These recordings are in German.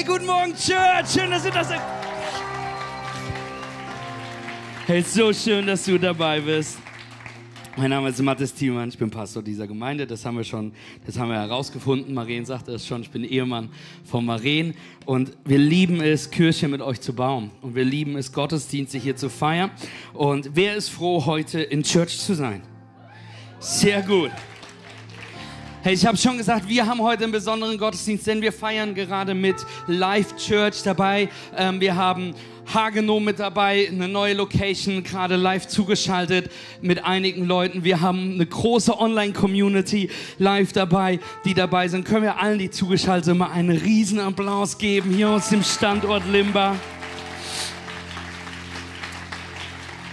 Hey, guten Morgen, Church. Schön, dass ihr das. Hey, so schön, dass du dabei bist. Mein Name ist Mathis Thiemann, ich bin Pastor dieser Gemeinde. Das haben wir schon, das haben wir herausgefunden. Maren sagte es schon, ich bin Ehemann von Maren. Und wir lieben es, Kirche mit euch zu bauen. Und wir lieben es, Gottesdienste hier zu feiern. Und wer ist froh, heute in Church zu sein? Sehr gut. Hey, ich habe schon gesagt, wir haben heute einen besonderen Gottesdienst, denn wir feiern gerade mit Live Church dabei. Ähm, wir haben Hagenow mit dabei, eine neue Location, gerade live zugeschaltet mit einigen Leuten. Wir haben eine große Online-Community live dabei, die dabei sind. Können wir allen, die zugeschaltet sind, mal einen riesen Applaus geben hier aus dem Standort Limba.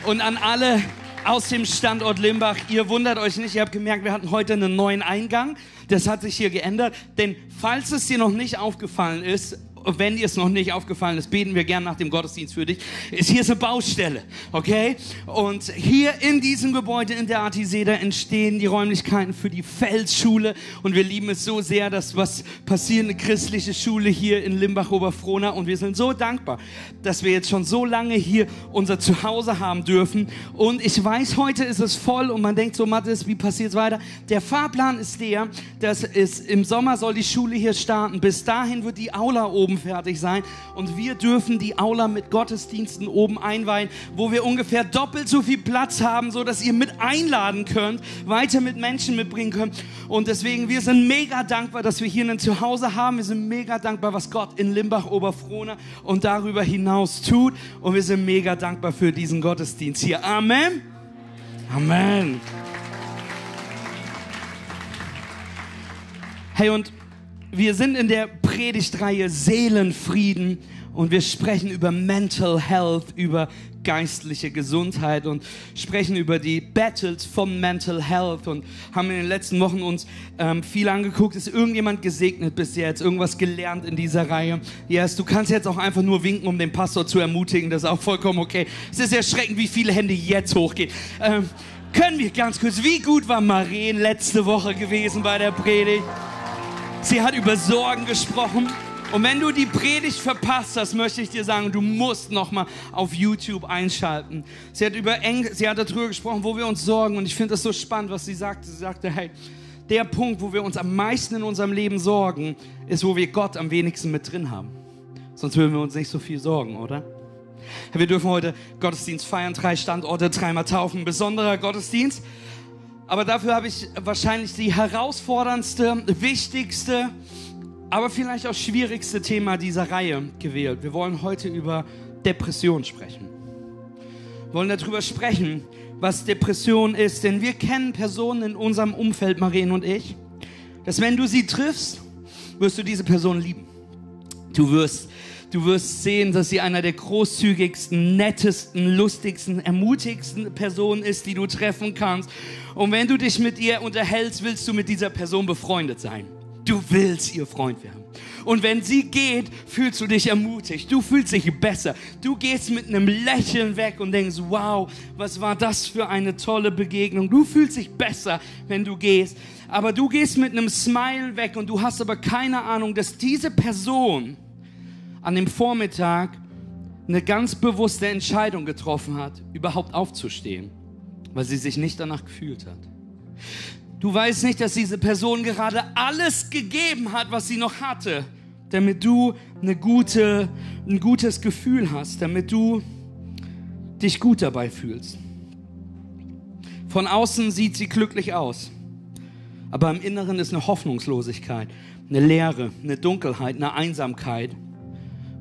Und an alle, aus dem Standort Limbach. Ihr wundert euch nicht, ihr habt gemerkt, wir hatten heute einen neuen Eingang. Das hat sich hier geändert. Denn falls es dir noch nicht aufgefallen ist, wenn dir es noch nicht aufgefallen ist, beten wir gern nach dem Gottesdienst für dich. Ist hier ist eine Baustelle, okay? Und hier in diesem Gebäude in der Artiseda entstehen die Räumlichkeiten für die Felsschule und wir lieben es so sehr, dass was passiert eine christliche Schule hier in Limbach Oberfrohna und wir sind so dankbar, dass wir jetzt schon so lange hier unser Zuhause haben dürfen und ich weiß, heute ist es voll und man denkt so, Mathis, wie passiert es weiter? Der Fahrplan ist der, dass es im Sommer soll die Schule hier starten. Bis dahin wird die Aula oben fertig sein. Und wir dürfen die Aula mit Gottesdiensten oben einweihen, wo wir ungefähr doppelt so viel Platz haben, so dass ihr mit einladen könnt, weiter mit Menschen mitbringen könnt. Und deswegen, wir sind mega dankbar, dass wir hier ein Zuhause haben. Wir sind mega dankbar, was Gott in Limbach, Oberfrohna und darüber hinaus tut. Und wir sind mega dankbar für diesen Gottesdienst hier. Amen. Amen. Hey, und wir sind in der Predigtreihe Seelenfrieden und wir sprechen über Mental Health, über geistliche Gesundheit und sprechen über die Battles von Mental Health und haben in den letzten Wochen uns ähm, viel angeguckt. Ist irgendjemand gesegnet bis jetzt? Irgendwas gelernt in dieser Reihe? Yes, du kannst jetzt auch einfach nur winken, um den Pastor zu ermutigen. Das ist auch vollkommen okay. Es ist erschreckend, wie viele Hände jetzt hochgehen. Ähm, können wir ganz kurz, wie gut war Maren letzte Woche gewesen bei der Predigt? Sie hat über Sorgen gesprochen. Und wenn du die Predigt verpasst hast, möchte ich dir sagen, du musst nochmal auf YouTube einschalten. Sie hat, über Eng sie hat darüber gesprochen, wo wir uns sorgen. Und ich finde das so spannend, was sie sagte. Sie sagte, hey, der Punkt, wo wir uns am meisten in unserem Leben sorgen, ist, wo wir Gott am wenigsten mit drin haben. Sonst würden wir uns nicht so viel sorgen, oder? Wir dürfen heute Gottesdienst feiern, drei Standorte, dreimal taufen, besonderer Gottesdienst. Aber dafür habe ich wahrscheinlich die herausforderndste, wichtigste, aber vielleicht auch schwierigste Thema dieser Reihe gewählt. Wir wollen heute über Depression sprechen. Wir wollen darüber sprechen, was Depression ist, denn wir kennen Personen in unserem Umfeld, Marien und ich, dass wenn du sie triffst, wirst du diese Person lieben. Du wirst Du wirst sehen, dass sie einer der großzügigsten, nettesten, lustigsten, ermutigsten Personen ist, die du treffen kannst. Und wenn du dich mit ihr unterhältst, willst du mit dieser Person befreundet sein. Du willst ihr Freund werden. Und wenn sie geht, fühlst du dich ermutigt. Du fühlst dich besser. Du gehst mit einem Lächeln weg und denkst, wow, was war das für eine tolle Begegnung. Du fühlst dich besser, wenn du gehst. Aber du gehst mit einem Smile weg und du hast aber keine Ahnung, dass diese Person an dem Vormittag eine ganz bewusste Entscheidung getroffen hat, überhaupt aufzustehen, weil sie sich nicht danach gefühlt hat. Du weißt nicht, dass diese Person gerade alles gegeben hat, was sie noch hatte, damit du eine gute, ein gutes Gefühl hast, damit du dich gut dabei fühlst. Von außen sieht sie glücklich aus, aber im Inneren ist eine Hoffnungslosigkeit, eine Leere, eine Dunkelheit, eine Einsamkeit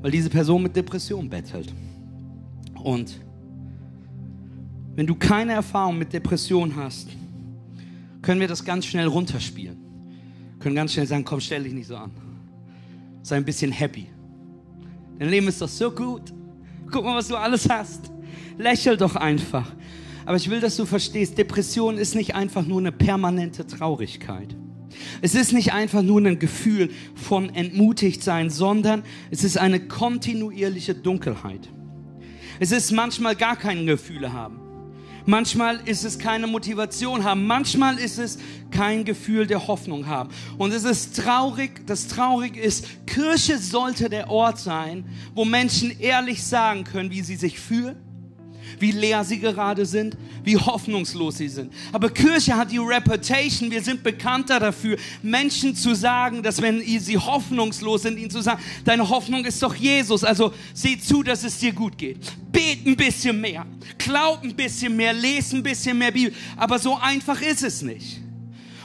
weil diese Person mit Depression bettelt. Und wenn du keine Erfahrung mit Depression hast, können wir das ganz schnell runterspielen. Können ganz schnell sagen, komm, stell dich nicht so an. Sei ein bisschen happy. Dein Leben ist doch so gut. Guck mal, was du alles hast. Lächel doch einfach. Aber ich will, dass du verstehst, Depression ist nicht einfach nur eine permanente Traurigkeit. Es ist nicht einfach nur ein Gefühl von entmutigt sein, sondern es ist eine kontinuierliche Dunkelheit. Es ist manchmal gar keine Gefühle haben. Manchmal ist es keine Motivation haben. Manchmal ist es kein Gefühl der Hoffnung haben. Und es ist traurig, das traurig ist, Kirche sollte der Ort sein, wo Menschen ehrlich sagen können, wie sie sich fühlen wie leer sie gerade sind, wie hoffnungslos sie sind. Aber Kirche hat die Reputation, wir sind bekannter dafür, Menschen zu sagen, dass wenn sie hoffnungslos sind, ihnen zu sagen, deine Hoffnung ist doch Jesus, also sieh zu, dass es dir gut geht. Bet ein bisschen mehr, glaub ein bisschen mehr, lese ein bisschen mehr Bibel, aber so einfach ist es nicht.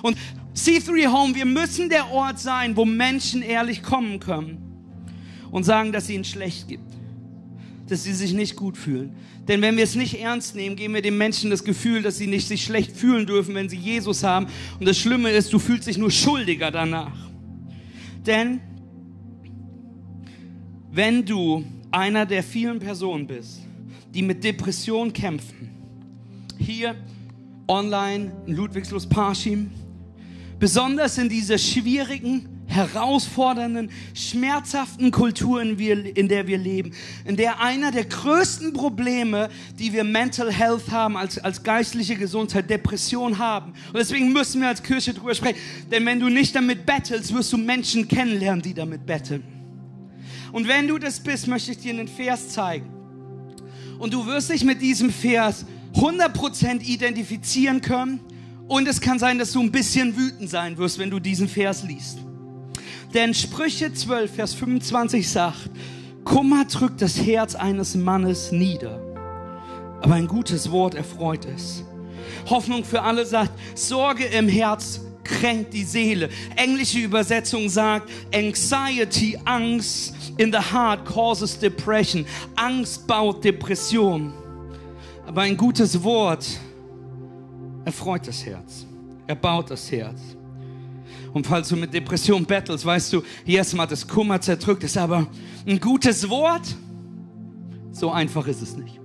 Und C3 Home, wir müssen der Ort sein, wo Menschen ehrlich kommen können und sagen, dass es ihnen schlecht gibt, dass sie sich nicht gut fühlen, denn wenn wir es nicht ernst nehmen, geben wir den Menschen das Gefühl, dass sie nicht sich schlecht fühlen dürfen, wenn sie Jesus haben. Und das Schlimme ist, du fühlst dich nur schuldiger danach. Denn wenn du einer der vielen Personen bist, die mit Depression kämpfen, hier online in Ludwigslust Parschim, besonders in dieser schwierigen herausfordernden, schmerzhaften Kultur, in der wir leben, in der einer der größten Probleme, die wir Mental Health haben, als, als geistliche Gesundheit, Depression haben. Und deswegen müssen wir als Kirche drüber sprechen. Denn wenn du nicht damit bettelst, wirst du Menschen kennenlernen, die damit betteln. Und wenn du das bist, möchte ich dir einen Vers zeigen. Und du wirst dich mit diesem Vers 100% identifizieren können. Und es kann sein, dass du ein bisschen wütend sein wirst, wenn du diesen Vers liest. Denn Sprüche 12, Vers 25 sagt, Kummer drückt das Herz eines Mannes nieder, aber ein gutes Wort erfreut es. Hoffnung für alle sagt, Sorge im Herz kränkt die Seele. Englische Übersetzung sagt, Anxiety, Angst in the heart causes depression. Angst baut Depression. Aber ein gutes Wort erfreut das Herz. Er baut das Herz. Und falls du mit Depression bettelst, weißt du, erstmal das Kummer zerdrückt ist, aber ein gutes Wort, so einfach ist es nicht.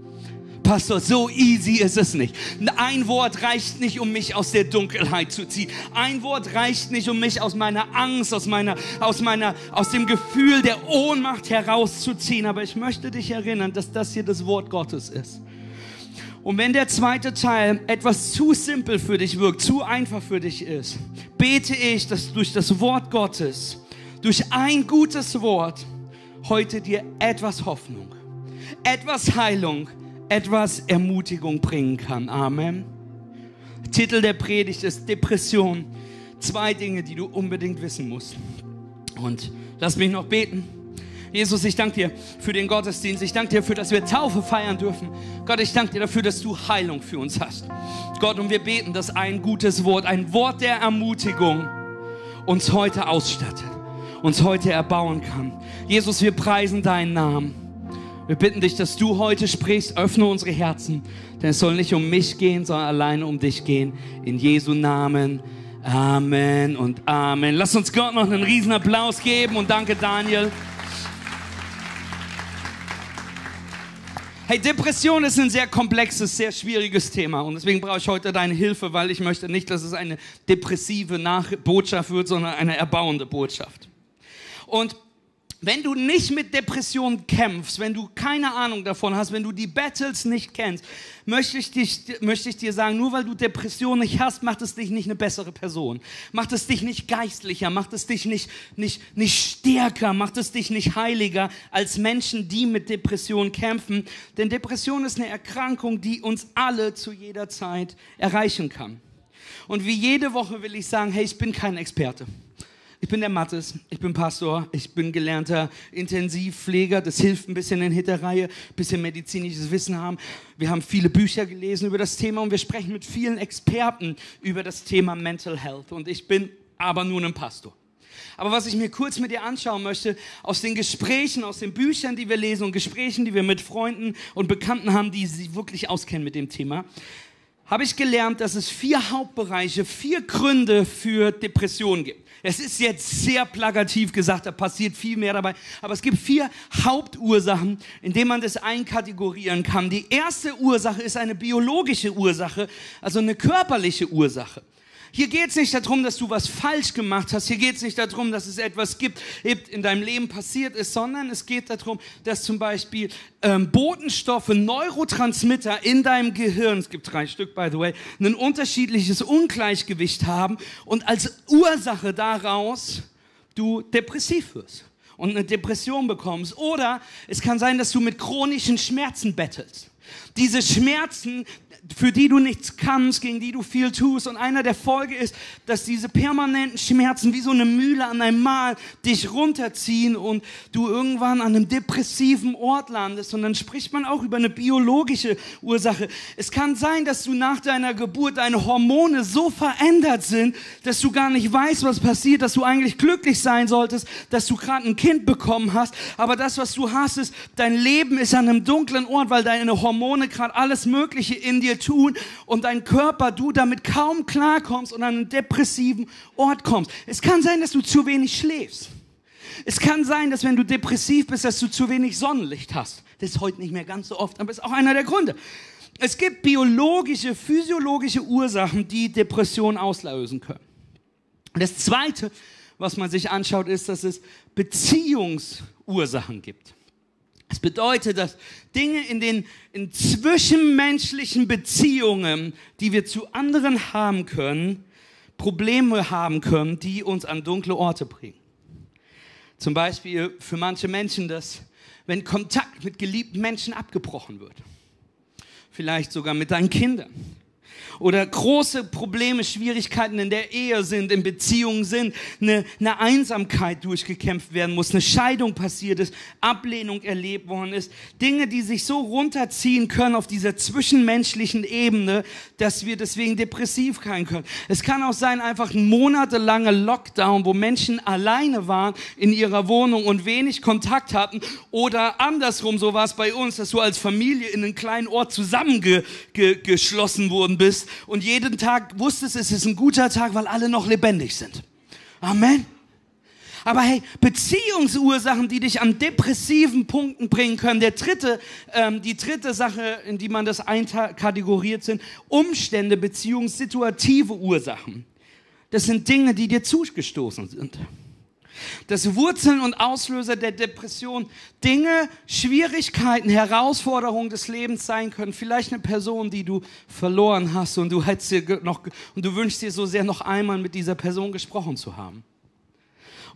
Pastor, so easy ist es nicht. Ein Wort reicht nicht, um mich aus der Dunkelheit zu ziehen. Ein Wort reicht nicht, um mich aus meiner Angst, aus meiner, aus meiner, aus dem Gefühl der Ohnmacht herauszuziehen. Aber ich möchte dich erinnern, dass das hier das Wort Gottes ist. Und wenn der zweite Teil etwas zu simpel für dich wirkt, zu einfach für dich ist, bete ich, dass durch das Wort Gottes, durch ein gutes Wort, heute dir etwas Hoffnung, etwas Heilung, etwas Ermutigung bringen kann. Amen. Titel der Predigt ist Depression. Zwei Dinge, die du unbedingt wissen musst. Und lass mich noch beten. Jesus, ich danke dir für den Gottesdienst. Ich danke dir dafür, dass wir Taufe feiern dürfen. Gott, ich danke dir dafür, dass du Heilung für uns hast. Gott, und wir beten, dass ein gutes Wort, ein Wort der Ermutigung uns heute ausstattet, uns heute erbauen kann. Jesus, wir preisen deinen Namen. Wir bitten dich, dass du heute sprichst. Öffne unsere Herzen, denn es soll nicht um mich gehen, sondern alleine um dich gehen. In Jesu Namen. Amen und Amen. Lass uns Gott noch einen riesen Applaus geben und danke Daniel. Hey, Depression ist ein sehr komplexes, sehr schwieriges Thema und deswegen brauche ich heute deine Hilfe, weil ich möchte nicht, dass es eine depressive Nach Botschaft wird, sondern eine erbauende Botschaft. Und wenn du nicht mit Depressionen kämpfst, wenn du keine Ahnung davon hast, wenn du die Battles nicht kennst, möchte ich, dich, möchte ich dir sagen, nur weil du Depressionen nicht hast, macht es dich nicht eine bessere Person. Macht es dich nicht geistlicher, macht es dich nicht, nicht, nicht stärker, macht es dich nicht heiliger als Menschen, die mit Depressionen kämpfen. Denn Depression ist eine Erkrankung, die uns alle zu jeder Zeit erreichen kann. Und wie jede Woche will ich sagen, hey, ich bin kein Experte. Ich bin der Mattes, ich bin Pastor, ich bin gelernter Intensivpfleger. Das hilft ein bisschen in Hitterreihe, ein bisschen medizinisches Wissen haben. Wir haben viele Bücher gelesen über das Thema und wir sprechen mit vielen Experten über das Thema Mental Health. Und ich bin aber nur ein Pastor. Aber was ich mir kurz mit dir anschauen möchte, aus den Gesprächen, aus den Büchern, die wir lesen und Gesprächen, die wir mit Freunden und Bekannten haben, die sich wirklich auskennen mit dem Thema, habe ich gelernt, dass es vier Hauptbereiche, vier Gründe für Depressionen gibt. Es ist jetzt sehr plakativ gesagt, da passiert viel mehr dabei. Aber es gibt vier Hauptursachen, in denen man das einkategorieren kann. Die erste Ursache ist eine biologische Ursache, also eine körperliche Ursache. Hier geht es nicht darum, dass du was falsch gemacht hast. Hier geht es nicht darum, dass es etwas gibt, in deinem Leben passiert ist, sondern es geht darum, dass zum Beispiel ähm, Botenstoffe, Neurotransmitter in deinem Gehirn, es gibt drei Stück, by the way, ein unterschiedliches Ungleichgewicht haben und als Ursache daraus du depressiv wirst und eine Depression bekommst. Oder es kann sein, dass du mit chronischen Schmerzen bettelst. Diese Schmerzen, für die du nichts kannst, gegen die du viel tust. Und einer der Folge ist, dass diese permanenten Schmerzen wie so eine Mühle an einem Mal dich runterziehen und du irgendwann an einem depressiven Ort landest. Und dann spricht man auch über eine biologische Ursache. Es kann sein, dass du nach deiner Geburt deine Hormone so verändert sind, dass du gar nicht weißt, was passiert, dass du eigentlich glücklich sein solltest, dass du gerade ein Kind bekommen hast. Aber das, was du hast, ist, dein Leben ist an einem dunklen Ort, weil deine Hormone gerade alles Mögliche in dir tun und dein Körper, du damit kaum klarkommst und an einen depressiven Ort kommst. Es kann sein, dass du zu wenig schläfst. Es kann sein, dass wenn du depressiv bist, dass du zu wenig Sonnenlicht hast. Das ist heute nicht mehr ganz so oft, aber ist auch einer der Gründe. Es gibt biologische, physiologische Ursachen, die Depressionen auslösen können. Das Zweite, was man sich anschaut, ist, dass es Beziehungsursachen gibt. Bedeutet, dass Dinge in den in zwischenmenschlichen Beziehungen, die wir zu anderen haben können, Probleme haben können, die uns an dunkle Orte bringen. Zum Beispiel für manche Menschen, dass wenn Kontakt mit geliebten Menschen abgebrochen wird, vielleicht sogar mit deinen Kindern, oder große Probleme, Schwierigkeiten in der Ehe sind, in Beziehungen sind, eine, eine Einsamkeit durchgekämpft werden muss, eine Scheidung passiert ist, Ablehnung erlebt worden ist, Dinge, die sich so runterziehen können auf dieser zwischenmenschlichen Ebene, dass wir deswegen depressiv sein können. Es kann auch sein, einfach ein monatelanger Lockdown, wo Menschen alleine waren in ihrer Wohnung und wenig Kontakt oder andersrum, so war es bei uns, dass du als Familie in einen kleinen Ort zusammengeschlossen worden bist und jeden Tag wusstest, es ist ein guter Tag, weil alle noch lebendig sind. Amen. Aber hey, Beziehungsursachen, die dich an depressiven Punkten bringen können. Der dritte, ähm, die dritte Sache, in die man das einkategoriert sind, Umstände, beziehungssituative Ursachen. Das sind Dinge, die dir zugestoßen sind dass Wurzeln und Auslöser der Depression Dinge, Schwierigkeiten, Herausforderungen des Lebens sein können. Vielleicht eine Person, die du verloren hast und du hättest dir noch und du wünschst dir so sehr noch einmal mit dieser Person gesprochen zu haben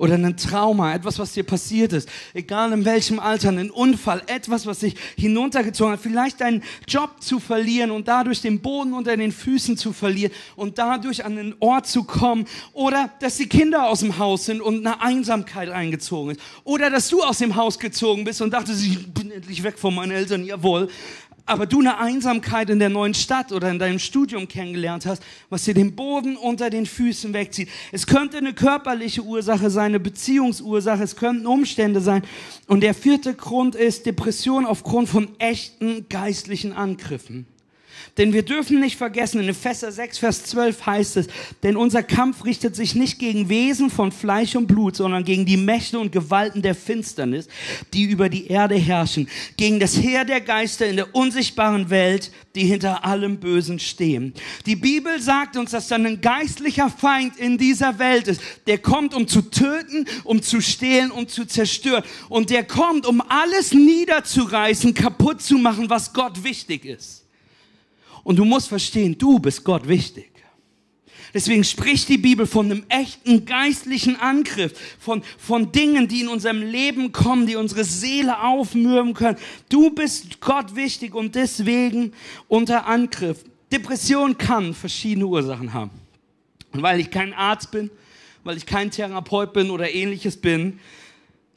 oder ein Trauma, etwas, was dir passiert ist, egal in welchem Alter, ein Unfall, etwas, was dich hinuntergezogen hat, vielleicht deinen Job zu verlieren und dadurch den Boden unter den Füßen zu verlieren und dadurch an einen Ort zu kommen. Oder dass die Kinder aus dem Haus sind und eine Einsamkeit eingezogen ist. Oder dass du aus dem Haus gezogen bist und dachtest, ich bin endlich weg von meinen Eltern, jawohl, aber du eine Einsamkeit in der neuen Stadt oder in deinem Studium kennengelernt hast, was dir den Boden unter den Füßen wegzieht. Es könnte eine körperliche Ursache sein, eine Beziehungsursache, es könnten Umstände sein. Und der vierte Grund ist Depression aufgrund von echten geistlichen Angriffen. Denn wir dürfen nicht vergessen, in Epheser 6, Vers 12 heißt es, denn unser Kampf richtet sich nicht gegen Wesen von Fleisch und Blut, sondern gegen die Mächte und Gewalten der Finsternis, die über die Erde herrschen, gegen das Heer der Geister in der unsichtbaren Welt, die hinter allem Bösen stehen. Die Bibel sagt uns, dass dann ein geistlicher Feind in dieser Welt ist, der kommt, um zu töten, um zu stehlen, um zu zerstören. Und der kommt, um alles niederzureißen, kaputt zu machen, was Gott wichtig ist. Und du musst verstehen, du bist Gott wichtig. Deswegen spricht die Bibel von einem echten geistlichen Angriff, von, von Dingen, die in unserem Leben kommen, die unsere Seele aufmürben können. Du bist Gott wichtig und deswegen unter Angriff. Depression kann verschiedene Ursachen haben. Und weil ich kein Arzt bin, weil ich kein Therapeut bin oder ähnliches bin,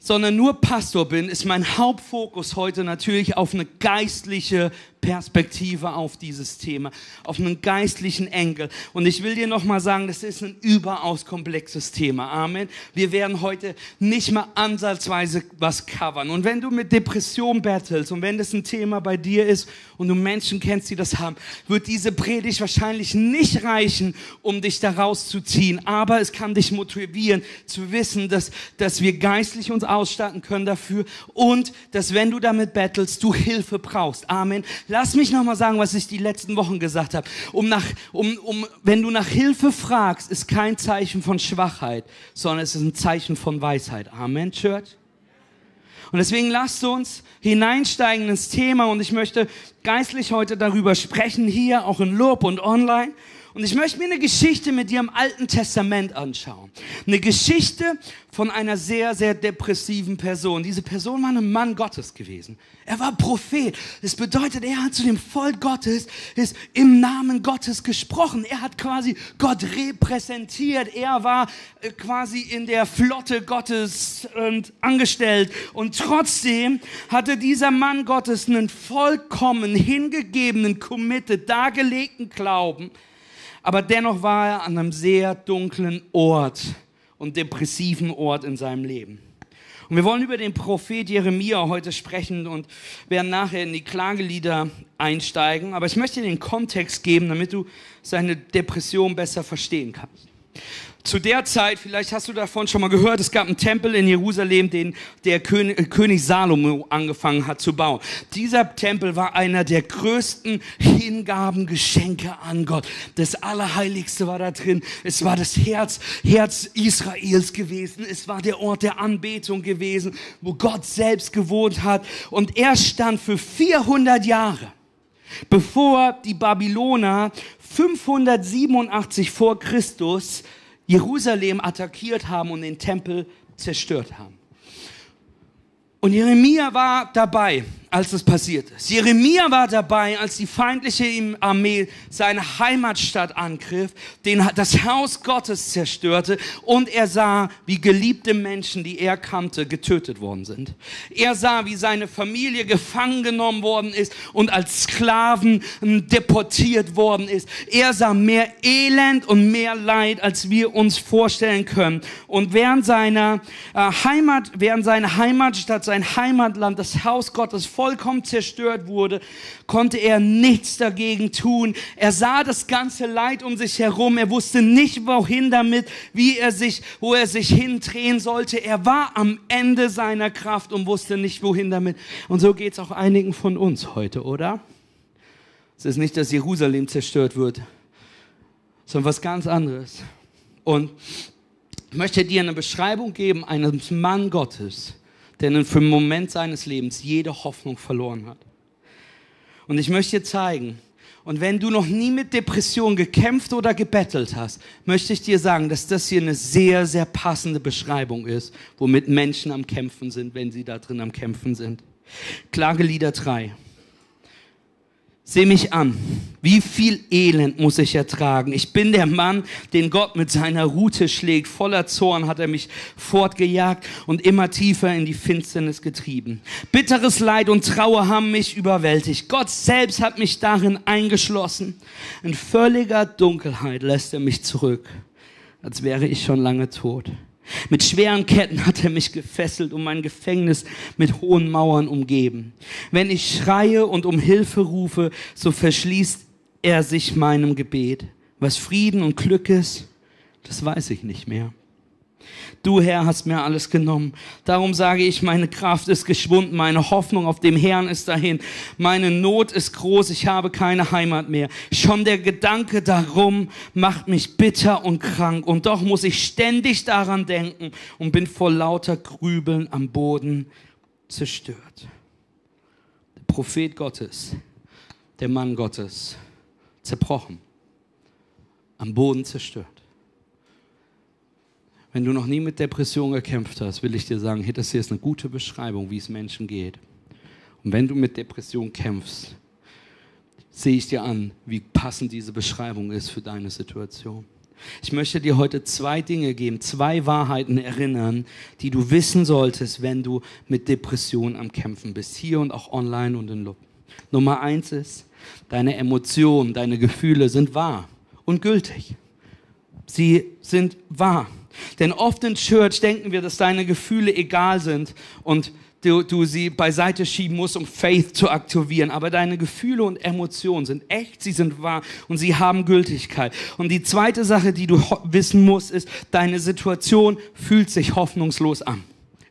sondern nur Pastor bin, ist mein Hauptfokus heute natürlich auf eine geistliche Perspektive auf dieses Thema, auf einen geistlichen Enkel. Und ich will dir nochmal sagen, das ist ein überaus komplexes Thema. Amen. Wir werden heute nicht mal ansatzweise was covern. Und wenn du mit Depression battlest und wenn das ein Thema bei dir ist und du Menschen kennst, die das haben, wird diese Predigt wahrscheinlich nicht reichen, um dich da rauszuziehen. Aber es kann dich motivieren zu wissen, dass, dass wir geistlich uns ausstatten können dafür und dass wenn du damit battlest, du Hilfe brauchst. Amen Lass mich nochmal sagen, was ich die letzten Wochen gesagt habe. Um nach, um, um, wenn du nach Hilfe fragst, ist kein Zeichen von Schwachheit, sondern es ist ein Zeichen von Weisheit. Amen, Church. Und deswegen lasst uns hineinsteigen ins Thema und ich möchte geistlich heute darüber sprechen, hier auch in Lob und online. Und ich möchte mir eine Geschichte mit dir im Alten Testament anschauen. Eine Geschichte von einer sehr, sehr depressiven Person. Diese Person war ein Mann Gottes gewesen. Er war Prophet. Das bedeutet, er hat zu dem Volk Gottes, ist im Namen Gottes gesprochen. Er hat quasi Gott repräsentiert. Er war äh, quasi in der Flotte Gottes und angestellt. Und trotzdem hatte dieser Mann Gottes einen vollkommen hingegebenen, committed, dargelegten Glauben aber dennoch war er an einem sehr dunklen Ort und depressiven Ort in seinem Leben. Und wir wollen über den Prophet Jeremia heute sprechen und werden nachher in die Klagelieder einsteigen. Aber ich möchte dir den Kontext geben, damit du seine Depression besser verstehen kannst. Zu der Zeit, vielleicht hast du davon schon mal gehört, es gab einen Tempel in Jerusalem, den der König, König Salomo angefangen hat zu bauen. Dieser Tempel war einer der größten Hingabengeschenke an Gott. Das Allerheiligste war da drin. Es war das Herz, Herz Israels gewesen. Es war der Ort der Anbetung gewesen, wo Gott selbst gewohnt hat. Und er stand für 400 Jahre bevor die Babyloner 587 vor Christus Jerusalem attackiert haben und den Tempel zerstört haben. Und Jeremia war dabei als es passiert ist. Jeremia war dabei, als die feindliche Armee seine Heimatstadt angriff, den, das Haus Gottes zerstörte und er sah, wie geliebte Menschen, die er kannte, getötet worden sind. Er sah, wie seine Familie gefangen genommen worden ist und als Sklaven ähm, deportiert worden ist. Er sah mehr Elend und mehr Leid, als wir uns vorstellen können. Und während seiner äh, Heimat, während seine Heimatstadt, sein Heimatland, das Haus Gottes voll vollkommen zerstört wurde, konnte er nichts dagegen tun. Er sah das ganze Leid um sich herum. Er wusste nicht, wohin damit, wie er sich, wo er sich hindrehen sollte. Er war am Ende seiner Kraft und wusste nicht, wohin damit. Und so geht es auch einigen von uns heute, oder? Es ist nicht, dass Jerusalem zerstört wird, sondern was ganz anderes. Und ich möchte dir eine Beschreibung geben eines Mann Gottes, der für einen Moment seines Lebens jede Hoffnung verloren hat. Und ich möchte dir zeigen, und wenn du noch nie mit Depression gekämpft oder gebettelt hast, möchte ich dir sagen, dass das hier eine sehr, sehr passende Beschreibung ist, womit Menschen am Kämpfen sind, wenn sie da drin am Kämpfen sind. Klagelieder 3. Seh mich an. Wie viel Elend muss ich ertragen? Ich bin der Mann, den Gott mit seiner Rute schlägt. Voller Zorn hat er mich fortgejagt und immer tiefer in die Finsternis getrieben. Bitteres Leid und Trauer haben mich überwältigt. Gott selbst hat mich darin eingeschlossen. In völliger Dunkelheit lässt er mich zurück, als wäre ich schon lange tot. Mit schweren Ketten hat er mich gefesselt und mein Gefängnis mit hohen Mauern umgeben. Wenn ich schreie und um Hilfe rufe, so verschließt er sich meinem Gebet. Was Frieden und Glück ist, das weiß ich nicht mehr. Du Herr hast mir alles genommen. Darum sage ich, meine Kraft ist geschwunden, meine Hoffnung auf dem Herrn ist dahin. Meine Not ist groß, ich habe keine Heimat mehr. Schon der Gedanke darum macht mich bitter und krank. Und doch muss ich ständig daran denken und bin vor lauter Grübeln am Boden zerstört. Der Prophet Gottes, der Mann Gottes, zerbrochen, am Boden zerstört. Wenn du noch nie mit Depression gekämpft hast, will ich dir sagen, das hier ist eine gute Beschreibung, wie es Menschen geht. Und wenn du mit Depression kämpfst, sehe ich dir an, wie passend diese Beschreibung ist für deine Situation. Ich möchte dir heute zwei Dinge geben, zwei Wahrheiten erinnern, die du wissen solltest, wenn du mit Depression am Kämpfen bist, hier und auch online und in Lob. Nummer eins ist, deine Emotionen, deine Gefühle sind wahr und gültig. Sie sind wahr. Denn oft in Church denken wir, dass deine Gefühle egal sind und du, du sie beiseite schieben musst, um Faith zu aktivieren. Aber deine Gefühle und Emotionen sind echt, sie sind wahr und sie haben Gültigkeit. Und die zweite Sache, die du wissen musst, ist, deine Situation fühlt sich hoffnungslos an.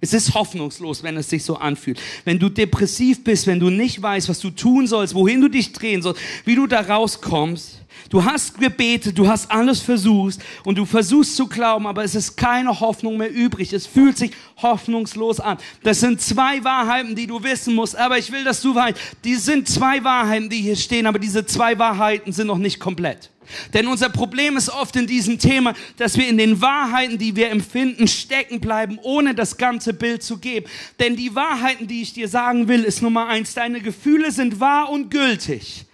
Es ist hoffnungslos, wenn es sich so anfühlt. Wenn du depressiv bist, wenn du nicht weißt, was du tun sollst, wohin du dich drehen sollst, wie du da rauskommst. Du hast gebetet, du hast alles versucht und du versuchst zu glauben, aber es ist keine Hoffnung mehr übrig. Es fühlt sich hoffnungslos an. Das sind zwei Wahrheiten, die du wissen musst, aber ich will, dass du weißt, die sind zwei Wahrheiten, die hier stehen, aber diese zwei Wahrheiten sind noch nicht komplett. Denn unser Problem ist oft in diesem Thema, dass wir in den Wahrheiten, die wir empfinden, stecken bleiben, ohne das ganze Bild zu geben. Denn die Wahrheiten, die ich dir sagen will, ist Nummer eins, deine Gefühle sind wahr und gültig,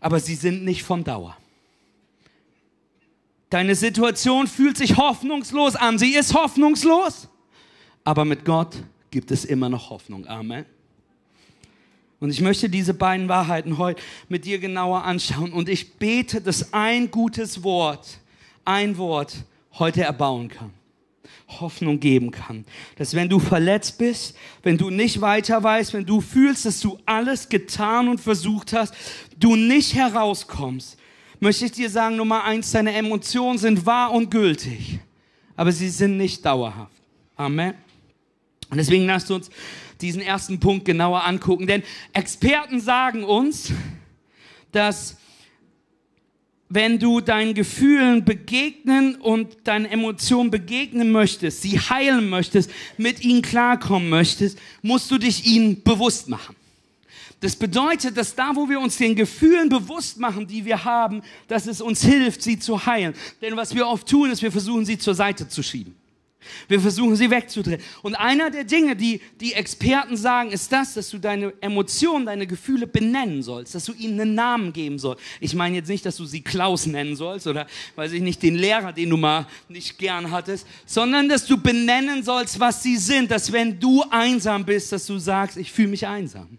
aber sie sind nicht von Dauer. Deine Situation fühlt sich hoffnungslos an, sie ist hoffnungslos, aber mit Gott gibt es immer noch Hoffnung. Amen. Und ich möchte diese beiden Wahrheiten heute mit dir genauer anschauen. Und ich bete, dass ein gutes Wort, ein Wort heute erbauen kann. Hoffnung geben kann. Dass wenn du verletzt bist, wenn du nicht weiter weißt, wenn du fühlst, dass du alles getan und versucht hast, du nicht herauskommst, möchte ich dir sagen, Nummer eins, deine Emotionen sind wahr und gültig, aber sie sind nicht dauerhaft. Amen. Und deswegen lasst uns diesen ersten Punkt genauer angucken. Denn Experten sagen uns, dass wenn du deinen Gefühlen begegnen und deinen Emotionen begegnen möchtest, sie heilen möchtest, mit ihnen klarkommen möchtest, musst du dich ihnen bewusst machen. Das bedeutet, dass da, wo wir uns den Gefühlen bewusst machen, die wir haben, dass es uns hilft, sie zu heilen. Denn was wir oft tun, ist, wir versuchen, sie zur Seite zu schieben. Wir versuchen sie wegzudrehen. Und einer der Dinge, die die Experten sagen, ist das, dass du deine Emotionen, deine Gefühle benennen sollst, dass du ihnen einen Namen geben sollst. Ich meine jetzt nicht, dass du sie Klaus nennen sollst oder, weiß ich nicht, den Lehrer, den du mal nicht gern hattest, sondern dass du benennen sollst, was sie sind, dass wenn du einsam bist, dass du sagst, ich fühle mich einsam.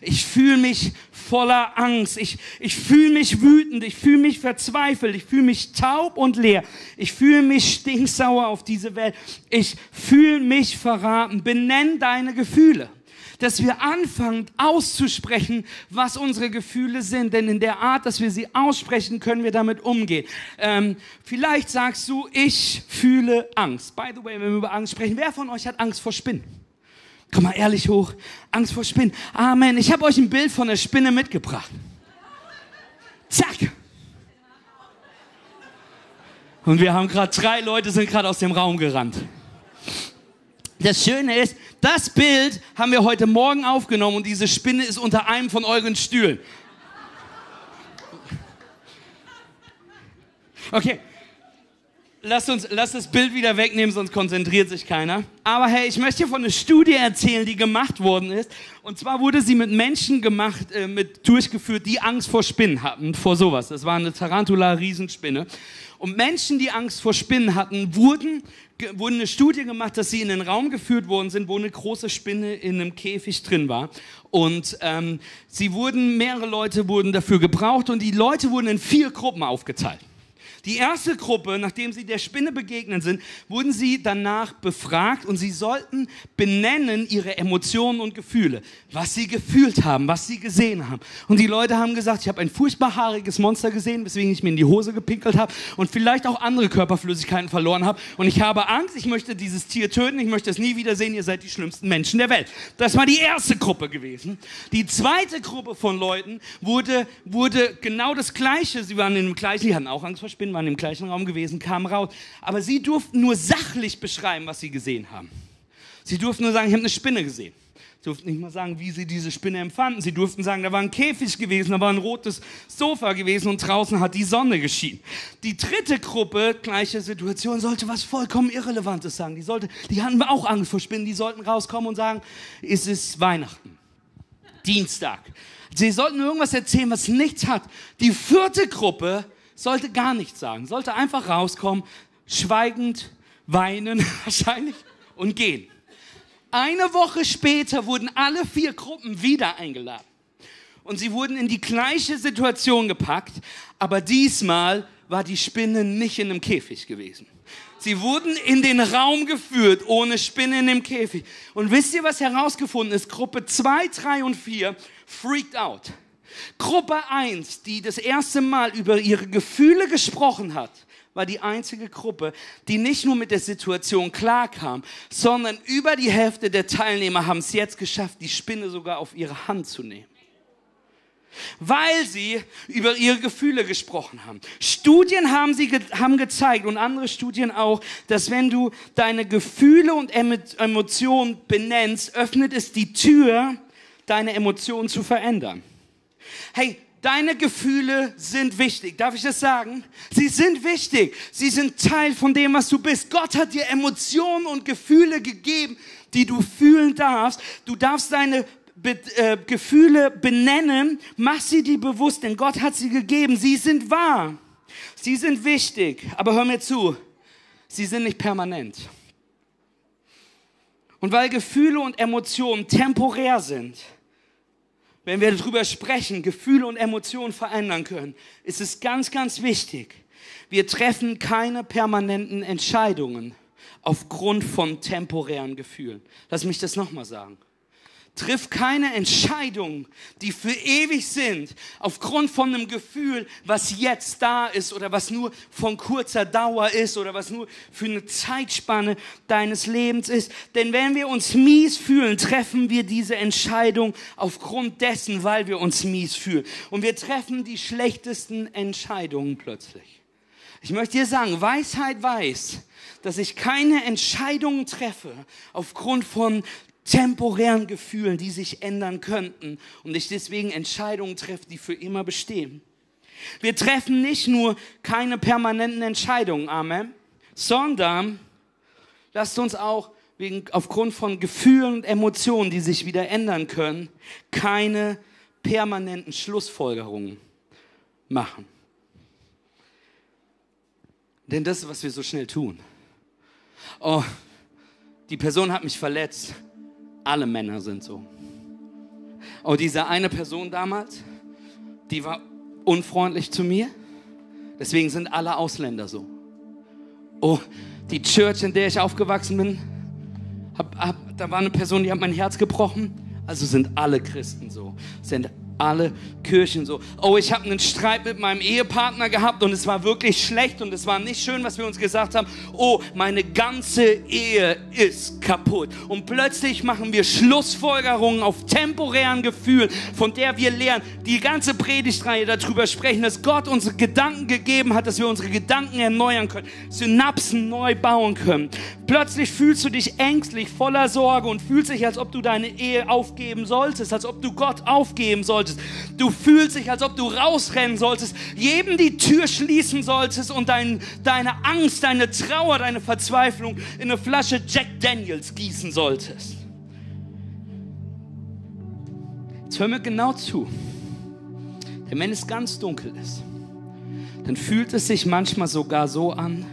Ich fühle mich voller Angst. Ich, ich fühle mich wütend. Ich fühle mich verzweifelt. Ich fühle mich taub und leer. Ich fühle mich stinksauer auf diese Welt. Ich fühle mich verraten. Benenn deine Gefühle. Dass wir anfangen auszusprechen, was unsere Gefühle sind. Denn in der Art, dass wir sie aussprechen, können wir damit umgehen. Ähm, vielleicht sagst du, ich fühle Angst. By the way, wenn wir über Angst sprechen, wer von euch hat Angst vor Spinnen? Komm mal ehrlich hoch. Angst vor Spinnen. Amen. Ich habe euch ein Bild von der Spinne mitgebracht. Zack. Und wir haben gerade drei Leute sind gerade aus dem Raum gerannt. Das Schöne ist, das Bild haben wir heute Morgen aufgenommen und diese Spinne ist unter einem von euren Stühlen. Okay, Lass uns, lass das Bild wieder wegnehmen, sonst konzentriert sich keiner. Aber hey, ich möchte dir von einer Studie erzählen, die gemacht worden ist. Und zwar wurde sie mit Menschen gemacht, äh, mit durchgeführt, die Angst vor Spinnen hatten, vor sowas. Das war eine Tarantula-Riesenspinne. Und Menschen, die Angst vor Spinnen hatten, wurden, wurden eine Studie gemacht, dass sie in einen Raum geführt worden sind, wo eine große Spinne in einem Käfig drin war. Und ähm, sie wurden, mehrere Leute wurden dafür gebraucht und die Leute wurden in vier Gruppen aufgeteilt. Die erste Gruppe, nachdem sie der Spinne begegnet sind, wurden sie danach befragt und sie sollten benennen ihre Emotionen und Gefühle, was sie gefühlt haben, was sie gesehen haben. Und die Leute haben gesagt, ich habe ein furchtbar haariges Monster gesehen, weswegen ich mir in die Hose gepinkelt habe und vielleicht auch andere Körperflüssigkeiten verloren habe. Und ich habe Angst, ich möchte dieses Tier töten, ich möchte es nie wiedersehen, ihr seid die schlimmsten Menschen der Welt. Das war die erste Gruppe gewesen. Die zweite Gruppe von Leuten wurde, wurde genau das Gleiche. Sie waren in dem gleichen, die hatten auch Angst vor Spinnen waren im gleichen Raum gewesen, kamen raus. Aber sie durften nur sachlich beschreiben, was sie gesehen haben. Sie durften nur sagen, ich habe eine Spinne gesehen. Sie durften nicht mal sagen, wie sie diese Spinne empfanden. Sie durften sagen, da war ein Käfig gewesen, da war ein rotes Sofa gewesen und draußen hat die Sonne geschienen. Die dritte Gruppe, gleiche Situation, sollte was vollkommen Irrelevantes sagen. Die, sollte, die hatten auch Angst vor Spinnen. Die sollten rauskommen und sagen, es ist Weihnachten. Dienstag. Sie sollten irgendwas erzählen, was nichts hat. Die vierte Gruppe sollte gar nichts sagen, sollte einfach rauskommen, schweigend, weinen wahrscheinlich und gehen. Eine Woche später wurden alle vier Gruppen wieder eingeladen. Und sie wurden in die gleiche Situation gepackt, aber diesmal war die Spinne nicht in einem Käfig gewesen. Sie wurden in den Raum geführt, ohne Spinne in dem Käfig. Und wisst ihr, was herausgefunden ist? Gruppe 2, 3 und 4 freaked out. Gruppe 1, die das erste Mal über ihre Gefühle gesprochen hat, war die einzige Gruppe, die nicht nur mit der Situation klarkam, sondern über die Hälfte der Teilnehmer haben es jetzt geschafft, die Spinne sogar auf ihre Hand zu nehmen weil sie über ihre Gefühle gesprochen haben. Studien haben sie ge haben gezeigt und andere Studien auch, dass wenn du deine Gefühle und Emotionen benennst, öffnet es die Tür, deine Emotionen zu verändern. Hey, Deine Gefühle sind wichtig. Darf ich das sagen? Sie sind wichtig. Sie sind Teil von dem, was du bist. Gott hat dir Emotionen und Gefühle gegeben, die du fühlen darfst. Du darfst deine Be äh, Gefühle benennen. Mach sie dir bewusst, denn Gott hat sie gegeben. Sie sind wahr. Sie sind wichtig. Aber hör mir zu. Sie sind nicht permanent. Und weil Gefühle und Emotionen temporär sind, wenn wir darüber sprechen, Gefühle und Emotionen verändern können, ist es ganz, ganz wichtig. Wir treffen keine permanenten Entscheidungen aufgrund von temporären Gefühlen. Lass mich das nochmal sagen. Triff keine Entscheidungen, die für ewig sind, aufgrund von einem Gefühl, was jetzt da ist oder was nur von kurzer Dauer ist oder was nur für eine Zeitspanne deines Lebens ist. Denn wenn wir uns mies fühlen, treffen wir diese Entscheidung aufgrund dessen, weil wir uns mies fühlen. Und wir treffen die schlechtesten Entscheidungen plötzlich. Ich möchte dir sagen, Weisheit weiß, dass ich keine Entscheidungen treffe aufgrund von temporären Gefühlen, die sich ändern könnten und ich deswegen Entscheidungen treffe, die für immer bestehen. Wir treffen nicht nur keine permanenten Entscheidungen, Amen, sondern lasst uns auch wegen, aufgrund von Gefühlen und Emotionen, die sich wieder ändern können, keine permanenten Schlussfolgerungen machen. Denn das ist, was wir so schnell tun. Oh, die Person hat mich verletzt. Alle Männer sind so. Oh, diese eine Person damals, die war unfreundlich zu mir. Deswegen sind alle Ausländer so. Oh, die Church, in der ich aufgewachsen bin, hab, hab, da war eine Person, die hat mein Herz gebrochen. Also sind alle Christen so. Sind alle Kirchen so. Oh, ich habe einen Streit mit meinem Ehepartner gehabt und es war wirklich schlecht und es war nicht schön, was wir uns gesagt haben. Oh, meine ganze Ehe ist kaputt. Und plötzlich machen wir Schlussfolgerungen auf temporären Gefühlen, von der wir lernen, die ganze Predigtreihe darüber sprechen, dass Gott unsere Gedanken gegeben hat, dass wir unsere Gedanken erneuern können, Synapsen neu bauen können. Plötzlich fühlst du dich ängstlich, voller Sorge und fühlst dich, als ob du deine Ehe aufgeben solltest, als ob du Gott aufgeben solltest solltest. Du fühlst dich, als ob du rausrennen solltest, jedem die Tür schließen solltest und dein, deine Angst, deine Trauer, deine Verzweiflung in eine Flasche Jack Daniels gießen solltest. Jetzt hör mir genau zu. Denn wenn es ganz dunkel ist, dann fühlt es sich manchmal sogar so an,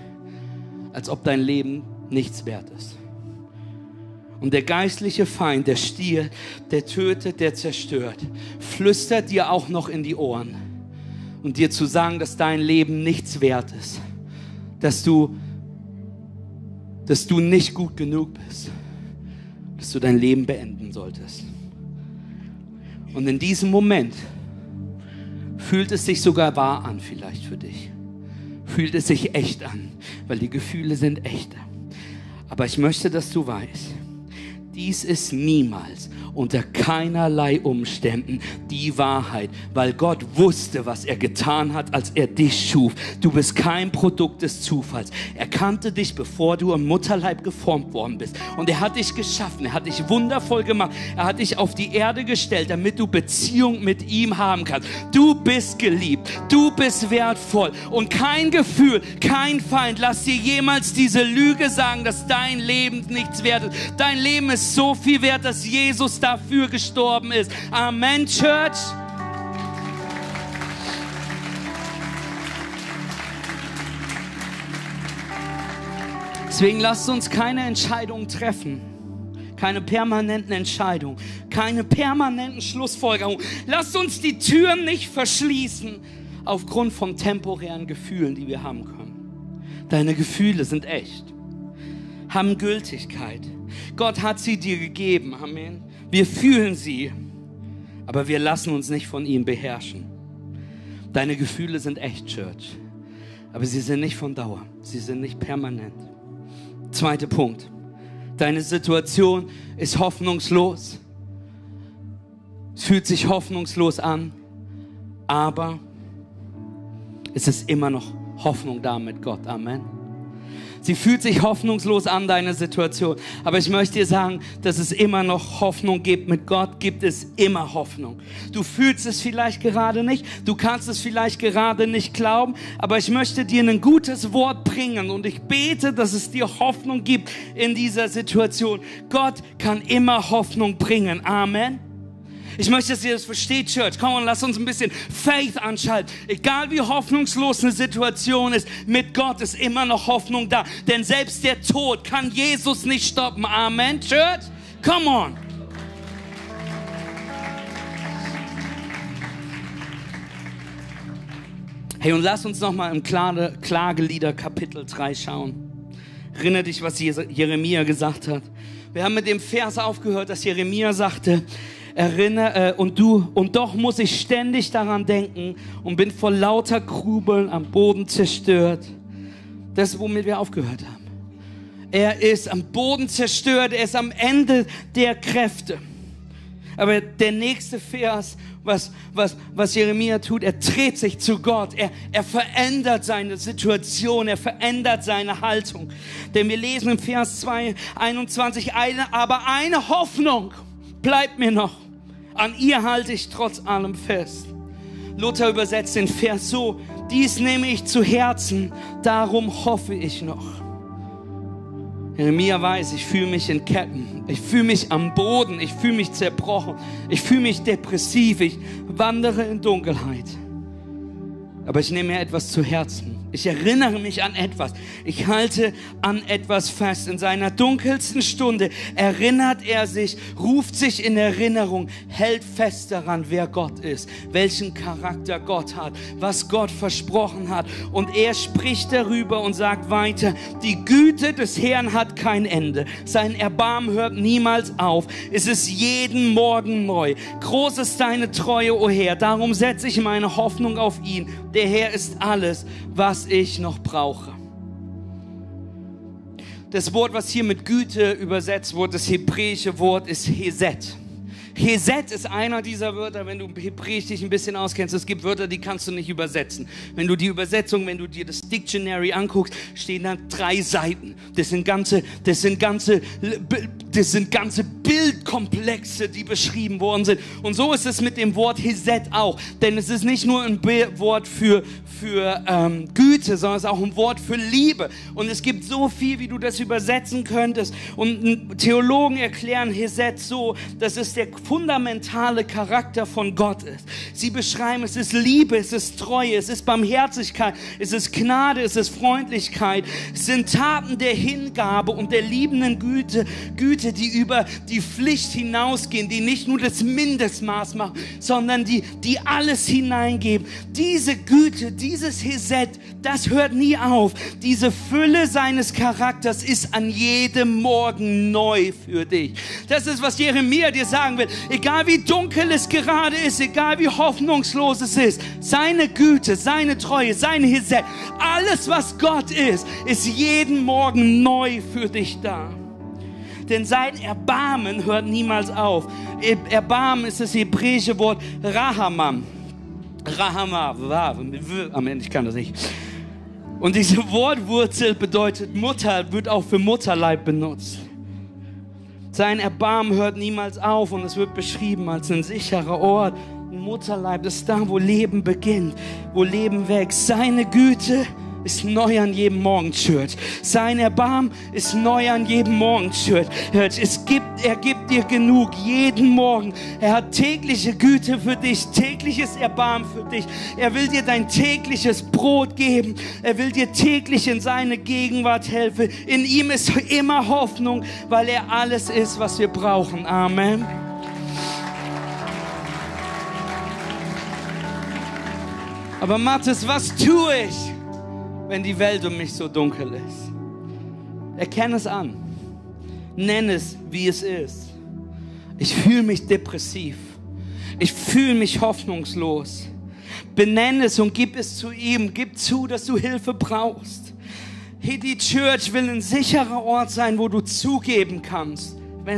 als ob dein Leben nichts wert ist. Und der geistliche Feind, der Stier, der tötet, der zerstört, flüstert dir auch noch in die Ohren und dir zu sagen, dass dein Leben nichts wert ist, dass du, dass du nicht gut genug bist, dass du dein Leben beenden solltest. Und in diesem Moment fühlt es sich sogar wahr an, vielleicht für dich. Fühlt es sich echt an, weil die Gefühle sind echter. Aber ich möchte, dass du weißt, dies ist niemals unter keinerlei Umständen die Wahrheit, weil Gott wusste, was er getan hat, als er dich schuf. Du bist kein Produkt des Zufalls. Er kannte dich, bevor du im Mutterleib geformt worden bist. Und er hat dich geschaffen, er hat dich wundervoll gemacht, er hat dich auf die Erde gestellt, damit du Beziehung mit ihm haben kannst. Du bist geliebt, du bist wertvoll und kein Gefühl, kein Feind, lass dir jemals diese Lüge sagen, dass dein Leben nichts wert ist. Dein Leben ist so viel wert, dass Jesus dafür gestorben ist. Amen, Church. Deswegen lasst uns keine Entscheidungen treffen. Keine permanenten Entscheidungen. Keine permanenten Schlussfolgerungen. Lasst uns die Türen nicht verschließen aufgrund von temporären Gefühlen, die wir haben können. Deine Gefühle sind echt. Haben Gültigkeit. Gott hat sie dir gegeben. Amen. Wir fühlen sie, Aber wir lassen uns nicht von ihm beherrschen. Deine Gefühle sind echt, Church. Aber sie sind nicht von Dauer. Sie sind nicht permanent. Zweiter Punkt. Deine Situation ist hoffnungslos. Es fühlt sich hoffnungslos an. Aber es ist immer noch Hoffnung da mit Gott. Amen. Sie fühlt sich hoffnungslos an, deine Situation. Aber ich möchte dir sagen, dass es immer noch Hoffnung gibt. Mit Gott gibt es immer Hoffnung. Du fühlst es vielleicht gerade nicht. Du kannst es vielleicht gerade nicht glauben. Aber ich möchte dir ein gutes Wort bringen. Und ich bete, dass es dir Hoffnung gibt in dieser Situation. Gott kann immer Hoffnung bringen. Amen. Ich möchte, dass ihr das versteht, Church. Komm und lass uns ein bisschen Faith anschalten. Egal wie hoffnungslos eine Situation ist, mit Gott ist immer noch Hoffnung da. Denn selbst der Tod kann Jesus nicht stoppen. Amen, Church. Come on. Hey, und lass uns nochmal im Klage, Klagelieder Kapitel 3 schauen. Erinnere dich, was Jeremia gesagt hat. Wir haben mit dem Vers aufgehört, dass Jeremia sagte, erinnere äh, und du und doch muss ich ständig daran denken und bin vor lauter Grubeln am Boden zerstört. Das womit wir aufgehört haben. Er ist am Boden zerstört, er ist am Ende der Kräfte. Aber der nächste Vers, was, was, was Jeremia tut, er dreht sich zu Gott. Er, er verändert seine Situation, er verändert seine Haltung. Denn wir lesen im Vers 2, 21, eine, aber eine Hoffnung bleibt mir noch. An ihr halte ich trotz allem fest. Luther übersetzt den Vers so, dies nehme ich zu Herzen, darum hoffe ich noch. Jeremia weiß, ich fühle mich in Ketten, ich fühle mich am Boden, ich fühle mich zerbrochen, ich fühle mich depressiv, ich wandere in Dunkelheit. Aber ich nehme mir etwas zu Herzen. Ich erinnere mich an etwas. Ich halte an etwas fest. In seiner dunkelsten Stunde erinnert er sich, ruft sich in Erinnerung, hält fest daran, wer Gott ist, welchen Charakter Gott hat, was Gott versprochen hat. Und er spricht darüber und sagt weiter, die Güte des Herrn hat kein Ende. Sein Erbarmen hört niemals auf. Es ist jeden Morgen neu. Groß ist deine Treue, o oh Herr. Darum setze ich meine Hoffnung auf ihn. Der Herr ist alles, was was ich noch brauche. Das Wort, was hier mit Güte übersetzt wurde, das hebräische Wort ist Heset. Heset ist einer dieser Wörter, wenn du Hebräisch dich ein bisschen auskennst. Es gibt Wörter, die kannst du nicht übersetzen. Wenn du die Übersetzung, wenn du dir das Dictionary anguckst, stehen da drei Seiten. Das sind ganze, das sind ganze, das sind ganze Bildkomplexe, die beschrieben worden sind. Und so ist es mit dem Wort Heset auch. Denn es ist nicht nur ein Wort für, für ähm, Güte, sondern es ist auch ein Wort für Liebe. Und es gibt so viel, wie du das übersetzen könntest. Und Theologen erklären Heset so, das ist der fundamentale Charakter von Gott ist. Sie beschreiben, es ist Liebe, es ist Treue, es ist Barmherzigkeit, es ist Gnade, es ist Freundlichkeit. Es sind Taten der Hingabe und der liebenden Güte, Güte, die über die Pflicht hinausgehen, die nicht nur das Mindestmaß machen, sondern die, die alles hineingeben. Diese Güte, dieses Heset, das hört nie auf. Diese Fülle seines Charakters ist an jedem Morgen neu für dich. Das ist, was Jeremia dir sagen will egal wie dunkel es gerade ist, egal wie hoffnungslos es ist, seine Güte, seine Treue, seine Hisse, alles was Gott ist, ist jeden Morgen neu für dich da. Denn sein Erbarmen hört niemals auf. Erbarmen ist das hebräische Wort Rahamam. Rahama, am Ende, ich kann das nicht. Und diese Wortwurzel bedeutet Mutter, wird auch für Mutterleib benutzt. Sein Erbarmen hört niemals auf und es wird beschrieben als ein sicherer Ort. Mutterleib, das ist da, wo Leben beginnt, wo Leben wächst. Seine Güte ist neu an jedem Morgen, Church. Sein Erbarm ist neu an jedem Morgen, Church. Es gibt, er gibt dir genug jeden Morgen. Er hat tägliche Güte für dich, tägliches Erbarm für dich. Er will dir dein tägliches Brot geben. Er will dir täglich in seine Gegenwart helfen. In ihm ist immer Hoffnung, weil er alles ist, was wir brauchen. Amen. Aber Mathis, was tue ich? Wenn die Welt um mich so dunkel ist. Erkenne es an. Nenn es, wie es ist. Ich fühle mich depressiv. Ich fühle mich hoffnungslos. Benenn es und gib es zu ihm. Gib zu, dass du Hilfe brauchst. Hey, die Church will ein sicherer Ort sein, wo du zugeben kannst,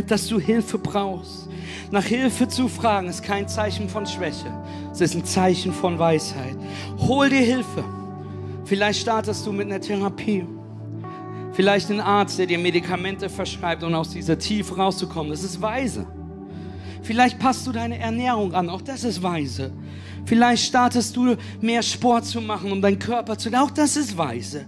dass du Hilfe brauchst. Nach Hilfe zu fragen ist kein Zeichen von Schwäche. Es ist ein Zeichen von Weisheit. Hol dir Hilfe. Vielleicht startest du mit einer Therapie. Vielleicht ein Arzt, der dir Medikamente verschreibt, um aus dieser Tiefe rauszukommen. Das ist weise. Vielleicht passt du deine Ernährung an. Auch das ist weise. Vielleicht startest du mehr Sport zu machen, um deinen Körper zu. Auch das ist weise.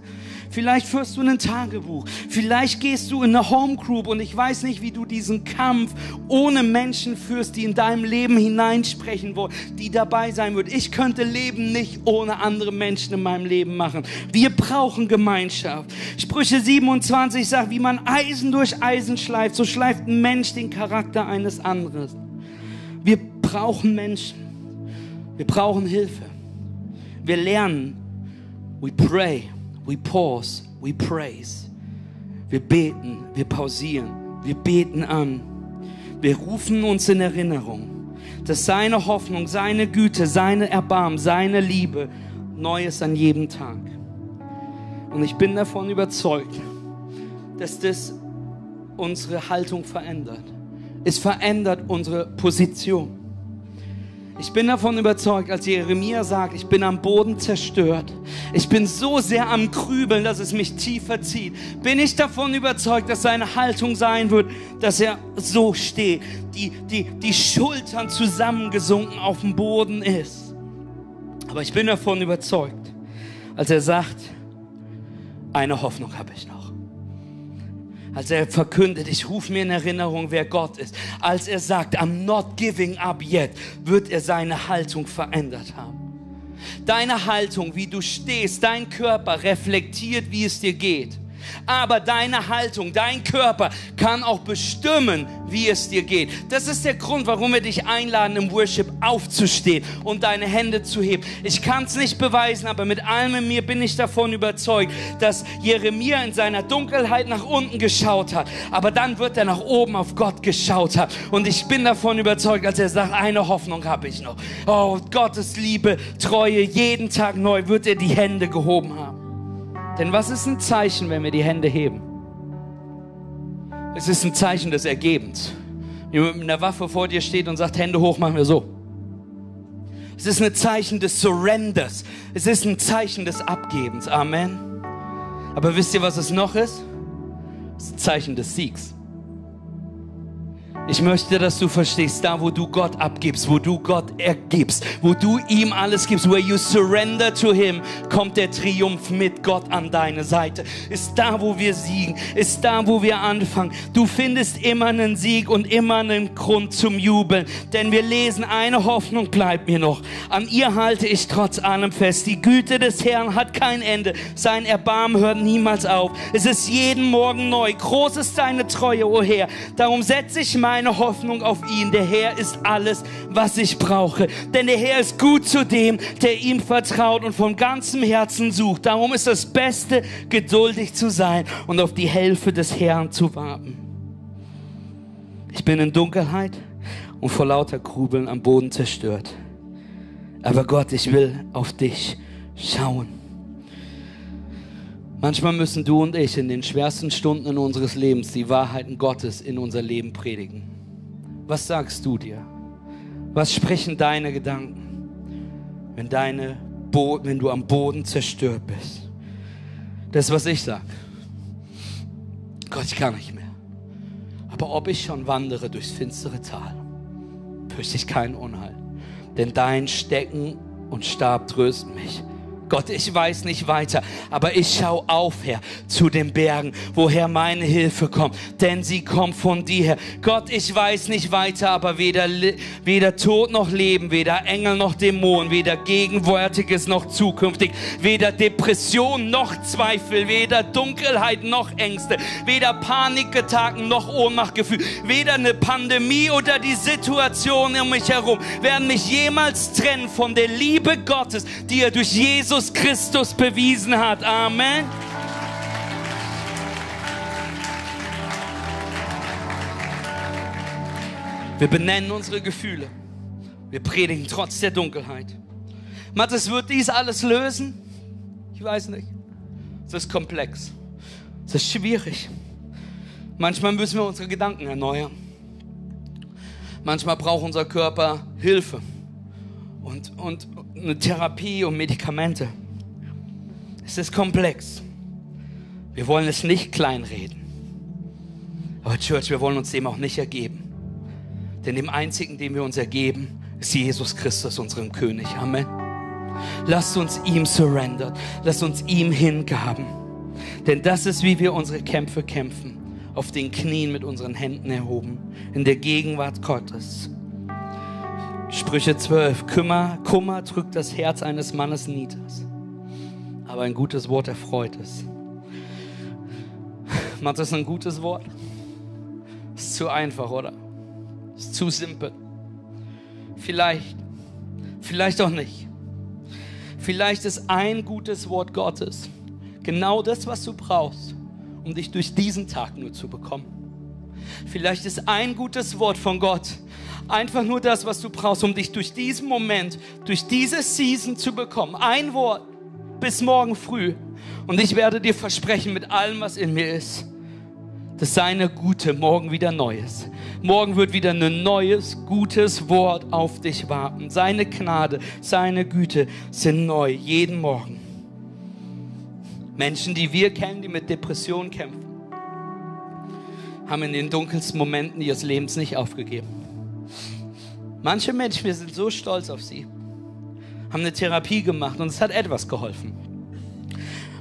Vielleicht führst du ein Tagebuch. Vielleicht gehst du in eine Home Group und ich weiß nicht, wie du diesen Kampf ohne Menschen führst, die in deinem Leben hineinsprechen wollen, die dabei sein würden. Ich könnte Leben nicht ohne andere Menschen in meinem Leben machen. Wir brauchen Gemeinschaft. Sprüche 27 sagt, wie man Eisen durch Eisen schleift, so schleift ein Mensch den Charakter eines anderen. Wir brauchen Menschen. Wir brauchen Hilfe. Wir lernen. We pray. We pause, we praise. Wir beten, wir pausieren, wir beten an. Wir rufen uns in Erinnerung, dass seine Hoffnung, seine Güte, seine Erbarmen, seine Liebe neu ist an jedem Tag. Und ich bin davon überzeugt, dass das unsere Haltung verändert. Es verändert unsere Position. Ich bin davon überzeugt, als Jeremia sagt, ich bin am Boden zerstört. Ich bin so sehr am Krübeln, dass es mich tiefer zieht. Bin ich davon überzeugt, dass seine Haltung sein wird, dass er so steht, die, die, die Schultern zusammengesunken auf dem Boden ist. Aber ich bin davon überzeugt, als er sagt, eine Hoffnung habe ich noch als er verkündet, ich rufe mir in Erinnerung, wer Gott ist, als er sagt, I'm not giving up yet, wird er seine Haltung verändert haben. Deine Haltung, wie du stehst, dein Körper reflektiert, wie es dir geht. Aber deine Haltung, dein Körper kann auch bestimmen, wie es dir geht. Das ist der Grund, warum wir dich einladen, im Worship aufzustehen und deine Hände zu heben. Ich kann es nicht beweisen, aber mit allem in mir bin ich davon überzeugt, dass Jeremia in seiner Dunkelheit nach unten geschaut hat, aber dann wird er nach oben auf Gott geschaut haben. Und ich bin davon überzeugt, als er sagt, eine Hoffnung habe ich noch. Oh, Gottes Liebe, Treue, jeden Tag neu wird er die Hände gehoben haben. Denn was ist ein Zeichen, wenn wir die Hände heben? Es ist ein Zeichen des Ergebens. Jemand mit einer Waffe vor dir steht und sagt, Hände hoch, machen wir so. Es ist ein Zeichen des Surrenders. Es ist ein Zeichen des Abgebens. Amen. Aber wisst ihr, was es noch ist? Es ist ein Zeichen des Siegs. Ich möchte, dass du verstehst, da wo du Gott abgibst, wo du Gott ergibst, wo du ihm alles gibst, where you surrender to him, kommt der Triumph mit Gott an deine Seite. Ist da, wo wir siegen, ist da, wo wir anfangen. Du findest immer einen Sieg und immer einen Grund zum Jubeln, denn wir lesen, eine Hoffnung bleibt mir noch. An ihr halte ich trotz allem fest. Die Güte des Herrn hat kein Ende. Sein Erbarmen hört niemals auf. Es ist jeden Morgen neu. Groß ist deine Treue, o oh Herr. Darum setze ich mein meine Hoffnung auf ihn. Der Herr ist alles, was ich brauche. Denn der Herr ist gut zu dem, der ihm vertraut und von ganzem Herzen sucht. Darum ist das Beste, geduldig zu sein und auf die Hilfe des Herrn zu warten. Ich bin in Dunkelheit und vor lauter Grubeln am Boden zerstört. Aber Gott, ich will auf dich schauen. Manchmal müssen du und ich in den schwersten Stunden unseres Lebens die Wahrheiten Gottes in unser Leben predigen. Was sagst du dir? Was sprechen deine Gedanken, wenn, deine Bo wenn du am Boden zerstört bist? Das, was ich sage. Gott, ich kann nicht mehr. Aber ob ich schon wandere durchs finstere Tal, fürchte ich keinen Unheil. Denn dein Stecken und Stab trösten mich. Gott, ich weiß nicht weiter, aber ich schau auf, Herr, zu den Bergen, woher meine Hilfe kommt, denn sie kommt von dir her. Gott, ich weiß nicht weiter, aber weder, weder Tod noch Leben, weder Engel noch Dämonen, weder Gegenwärtiges noch zukünftig, weder Depression noch Zweifel, weder Dunkelheit noch Ängste, weder Panikgedanken noch Ohnmachtgefühl, weder eine Pandemie oder die Situation um mich herum werden mich jemals trennen von der Liebe Gottes, die er durch Jesus Jesus Christus bewiesen hat. Amen. Wir benennen unsere Gefühle. Wir predigen trotz der Dunkelheit. Matthias, wird dies alles lösen? Ich weiß nicht. Es ist komplex. Es ist schwierig. Manchmal müssen wir unsere Gedanken erneuern. Manchmal braucht unser Körper Hilfe und, und eine Therapie und Medikamente. Es ist komplex. Wir wollen es nicht kleinreden. Aber Church, wir wollen uns dem auch nicht ergeben. Denn dem einzigen, dem wir uns ergeben, ist Jesus Christus, unserem König. Amen. Lasst uns ihm surrendern. Lasst uns ihm hingaben. Denn das ist, wie wir unsere Kämpfe kämpfen. Auf den Knien mit unseren Händen erhoben. In der Gegenwart Gottes. Sprüche 12. Kummer, Kummer drückt das Herz eines Mannes nieders. Aber ein gutes Wort erfreut es. Macht das ein gutes Wort? Ist zu einfach, oder? Ist zu simpel. Vielleicht, vielleicht auch nicht. Vielleicht ist ein gutes Wort Gottes genau das, was du brauchst, um dich durch diesen Tag nur zu bekommen. Vielleicht ist ein gutes Wort von Gott einfach nur das, was du brauchst, um dich durch diesen Moment, durch diese Season zu bekommen. Ein Wort bis morgen früh. Und ich werde dir versprechen, mit allem, was in mir ist, dass seine Gute morgen wieder neu ist. Morgen wird wieder ein neues, gutes Wort auf dich warten. Seine Gnade, seine Güte sind neu, jeden Morgen. Menschen, die wir kennen, die mit Depressionen kämpfen, haben in den dunkelsten Momenten ihres Lebens nicht aufgegeben. Manche Menschen, wir sind so stolz auf sie, haben eine Therapie gemacht und es hat etwas geholfen.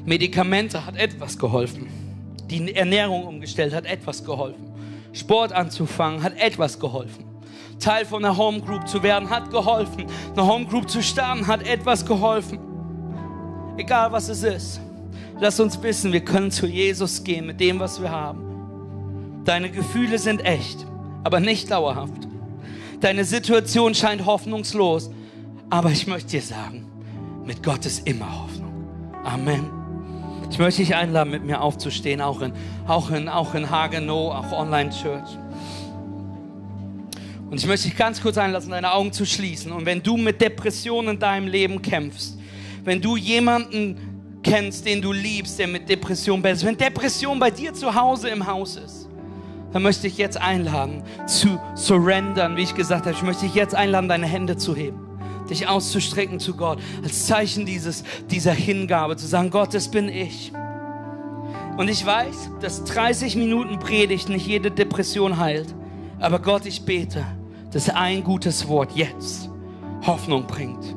Medikamente hat etwas geholfen. Die Ernährung umgestellt hat etwas geholfen. Sport anzufangen hat etwas geholfen. Teil von einer Homegroup zu werden hat geholfen. Eine Homegroup zu starten hat etwas geholfen. Egal was es ist. Lass uns wissen, wir können zu Jesus gehen mit dem, was wir haben. Deine Gefühle sind echt, aber nicht dauerhaft. Deine Situation scheint hoffnungslos, aber ich möchte dir sagen, mit Gott ist immer Hoffnung. Amen. Ich möchte dich einladen, mit mir aufzustehen, auch in, auch in, auch in Hagenow, auch Online Church. Und ich möchte dich ganz kurz einlassen, deine Augen zu schließen. Und wenn du mit Depressionen in deinem Leben kämpfst, wenn du jemanden kennst, den du liebst, der mit Depression ist, wenn Depression bei dir zu Hause im Haus ist, dann möchte ich jetzt einladen, zu surrendern, wie ich gesagt habe. Ich möchte dich jetzt einladen, deine Hände zu heben dich auszustrecken zu Gott, als Zeichen dieses, dieser Hingabe, zu sagen, Gott, das bin ich. Und ich weiß, dass 30 Minuten Predigt nicht jede Depression heilt. Aber Gott, ich bete, dass ein gutes Wort jetzt Hoffnung bringt,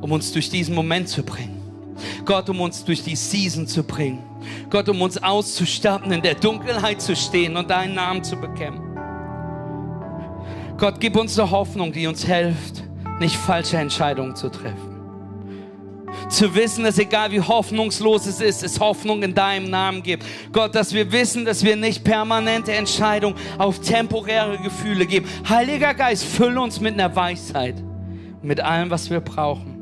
um uns durch diesen Moment zu bringen. Gott, um uns durch die Season zu bringen. Gott, um uns auszustatten, in der Dunkelheit zu stehen und deinen Namen zu bekämpfen. Gott, gib uns eine Hoffnung, die uns hilft, nicht falsche Entscheidungen zu treffen. Zu wissen, dass egal wie hoffnungslos es ist, es Hoffnung in deinem Namen gibt. Gott, dass wir wissen, dass wir nicht permanente Entscheidungen auf temporäre Gefühle geben. Heiliger Geist, fülle uns mit einer Weisheit, mit allem, was wir brauchen.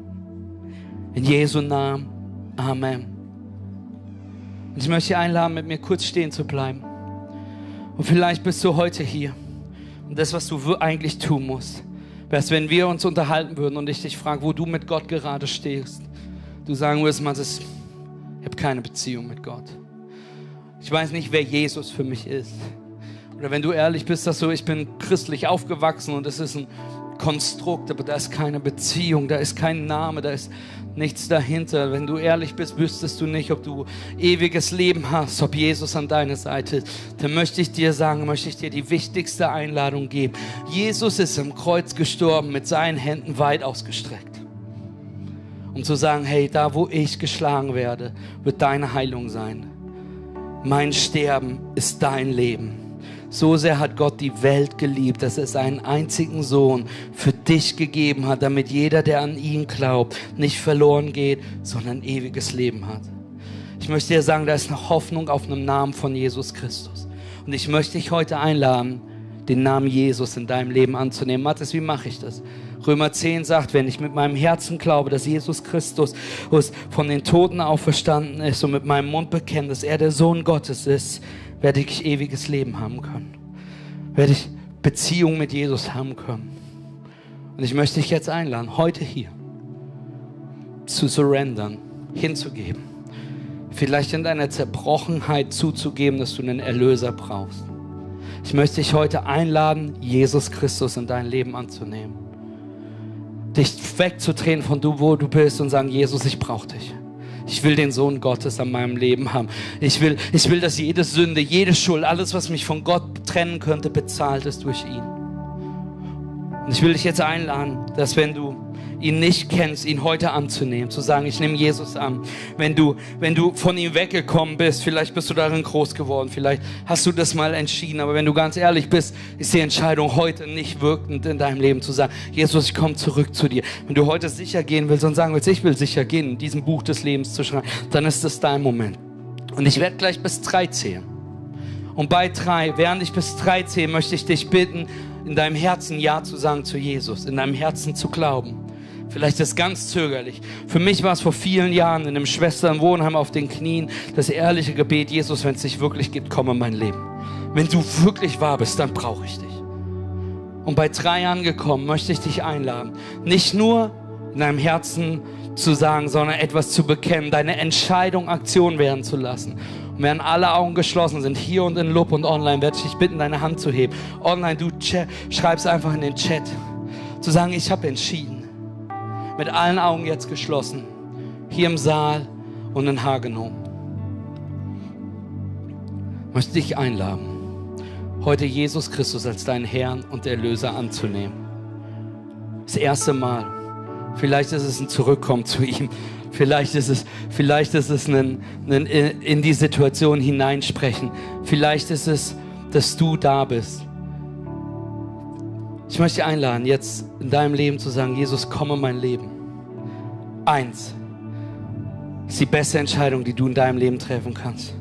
In Jesu Namen. Amen. Und ich möchte einladen, mit mir kurz stehen zu bleiben. Und vielleicht bist du heute hier. Und das, was du eigentlich tun musst, Wärst, wenn wir uns unterhalten würden und ich dich frage, wo du mit Gott gerade stehst, du sagen würdest, man, ich habe keine Beziehung mit Gott. Ich weiß nicht, wer Jesus für mich ist. Oder wenn du ehrlich bist, dass so, ich bin christlich aufgewachsen und es ist ein Konstrukt, aber da ist keine Beziehung, da ist kein Name, da ist nichts dahinter. Wenn du ehrlich bist, wüsstest du nicht, ob du ewiges Leben hast, ob Jesus an deiner Seite ist. Dann möchte ich dir sagen, möchte ich dir die wichtigste Einladung geben. Jesus ist im Kreuz gestorben mit seinen Händen weit ausgestreckt. Um zu sagen, hey, da wo ich geschlagen werde, wird deine Heilung sein. Mein Sterben ist dein Leben. So sehr hat Gott die Welt geliebt, dass er seinen einzigen Sohn für dich gegeben hat, damit jeder, der an ihn glaubt, nicht verloren geht, sondern ewiges Leben hat. Ich möchte dir sagen, da ist eine Hoffnung auf einem Namen von Jesus Christus. Und ich möchte dich heute einladen, den Namen Jesus in deinem Leben anzunehmen. Mathis, wie mache ich das? Römer 10 sagt, wenn ich mit meinem Herzen glaube, dass Jesus Christus von den Toten auferstanden ist und mit meinem Mund bekenne, dass er der Sohn Gottes ist, werde ich ewiges Leben haben können. Werde ich Beziehung mit Jesus haben können. Und ich möchte dich jetzt einladen, heute hier zu surrendern, hinzugeben. Vielleicht in deiner Zerbrochenheit zuzugeben, dass du einen Erlöser brauchst. Ich möchte dich heute einladen, Jesus Christus in dein Leben anzunehmen. Dich wegzudrehen von du, wo du bist und sagen, Jesus, ich brauche dich. Ich will den Sohn Gottes an meinem Leben haben. Ich will, ich will, dass jede Sünde, jede Schuld, alles, was mich von Gott trennen könnte, bezahlt ist durch ihn. Und ich will dich jetzt einladen, dass wenn du ihn nicht kennst, ihn heute anzunehmen, zu sagen, ich nehme Jesus an. Wenn du, wenn du von ihm weggekommen bist, vielleicht bist du darin groß geworden, vielleicht hast du das mal entschieden, aber wenn du ganz ehrlich bist, ist die Entscheidung heute nicht wirkend in deinem Leben zu sagen, Jesus, ich komme zurück zu dir. Wenn du heute sicher gehen willst und sagen willst, ich will sicher gehen, in diesem Buch des Lebens zu schreiben, dann ist das dein Moment. Und ich werde gleich bis drei zählen. Und bei drei, während ich bis drei zähle, möchte ich dich bitten, in deinem Herzen Ja zu sagen zu Jesus, in deinem Herzen zu glauben. Vielleicht ist es ganz zögerlich. Für mich war es vor vielen Jahren in einem Schwesternwohnheim auf den Knien das ehrliche Gebet, Jesus, wenn es dich wirklich gibt, komm in mein Leben. Wenn du wirklich wahr bist, dann brauche ich dich. Und bei drei Jahren gekommen, möchte ich dich einladen, nicht nur in deinem Herzen zu sagen, sondern etwas zu bekennen, deine Entscheidung Aktion werden zu lassen. Und während alle Augen geschlossen sind, hier und in Lob und online, werde ich dich bitten, deine Hand zu heben. Online, du schreibst einfach in den Chat, zu sagen, ich habe entschieden mit allen Augen jetzt geschlossen, hier im Saal und in Hagenow. Möchte dich einladen, heute Jesus Christus als deinen Herrn und Erlöser anzunehmen. Das erste Mal. Vielleicht ist es ein Zurückkommen zu ihm. Vielleicht ist es, vielleicht ist es ein, ein in die Situation hineinsprechen. Vielleicht ist es, dass du da bist. Ich möchte dich einladen, jetzt in deinem Leben zu sagen, Jesus, komme in mein Leben. Eins ist die beste Entscheidung, die du in deinem Leben treffen kannst.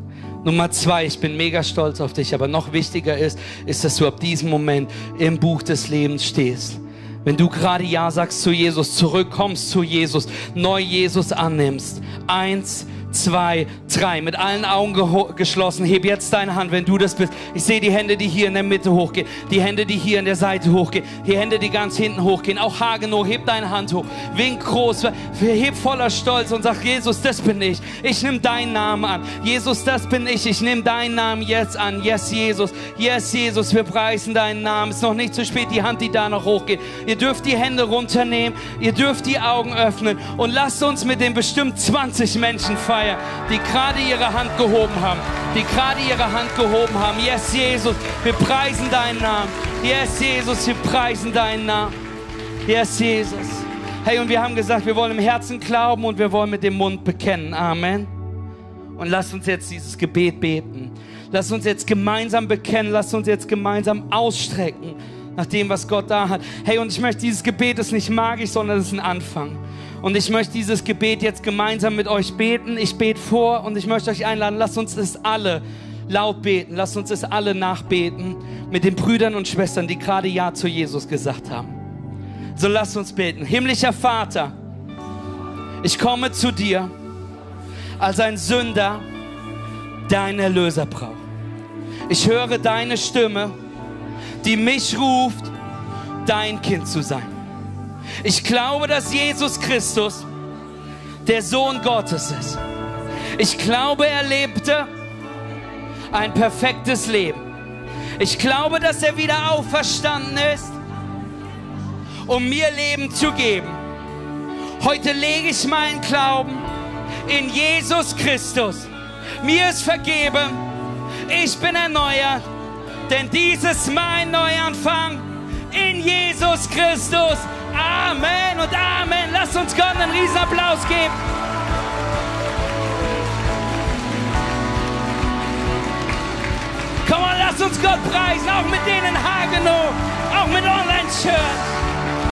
Nummer zwei, ich bin mega stolz auf dich, aber noch wichtiger ist, ist, dass du ab diesem Moment im Buch des Lebens stehst. Wenn du gerade Ja sagst zu Jesus, zurückkommst zu Jesus, neu Jesus annimmst. Eins, zwei, drei. Mit allen Augen geschlossen. Heb jetzt deine Hand, wenn du das bist. Ich sehe die Hände, die hier in der Mitte hochgehen. Die Hände, die hier in der Seite hochgehen. Die Hände, die ganz hinten hochgehen. Auch Hagenow, heb deine Hand hoch. Wink groß. Heb voller Stolz und sag, Jesus, das bin ich. Ich nehme deinen Namen an. Jesus, das bin ich. Ich nehme deinen Namen jetzt an. Yes, Jesus. Yes, Jesus. Wir preisen deinen Namen. Es ist noch nicht zu spät. Die Hand, die da noch hochgeht. Ihr dürft die Hände runternehmen. Ihr dürft die Augen öffnen. Und lasst uns mit den bestimmt 20 Menschen feiern Feier, die gerade ihre Hand gehoben haben, die gerade ihre Hand gehoben haben. Yes, Jesus, wir preisen deinen Namen. Yes, Jesus, wir preisen deinen Namen. Yes, Jesus. Hey, und wir haben gesagt, wir wollen im Herzen glauben und wir wollen mit dem Mund bekennen. Amen. Und lass uns jetzt dieses Gebet beten. Lass uns jetzt gemeinsam bekennen. Lass uns jetzt gemeinsam ausstrecken nach dem, was Gott da hat. Hey, und ich möchte, dieses Gebet ist nicht magisch, sondern es ist ein Anfang. Und ich möchte dieses Gebet jetzt gemeinsam mit euch beten. Ich bete vor und ich möchte euch einladen, lasst uns es alle laut beten. Lasst uns es alle nachbeten mit den Brüdern und Schwestern, die gerade Ja zu Jesus gesagt haben. So lasst uns beten. Himmlischer Vater, ich komme zu dir als ein Sünder, der einen Erlöser braucht. Ich höre deine Stimme, die mich ruft, dein Kind zu sein. Ich glaube, dass Jesus Christus der Sohn Gottes ist. Ich glaube, er lebte ein perfektes Leben. Ich glaube, dass er wieder auferstanden ist, um mir Leben zu geben. Heute lege ich meinen Glauben in Jesus Christus. Mir ist vergeben. Ich bin erneuert, denn dies ist mein Neuanfang in Jesus Christus. Amen und Amen. Lasst uns Gott einen riesen Applaus geben. Komm on, lasst uns Gott preisen, auch mit denen Hagenow, auch mit Online-Church.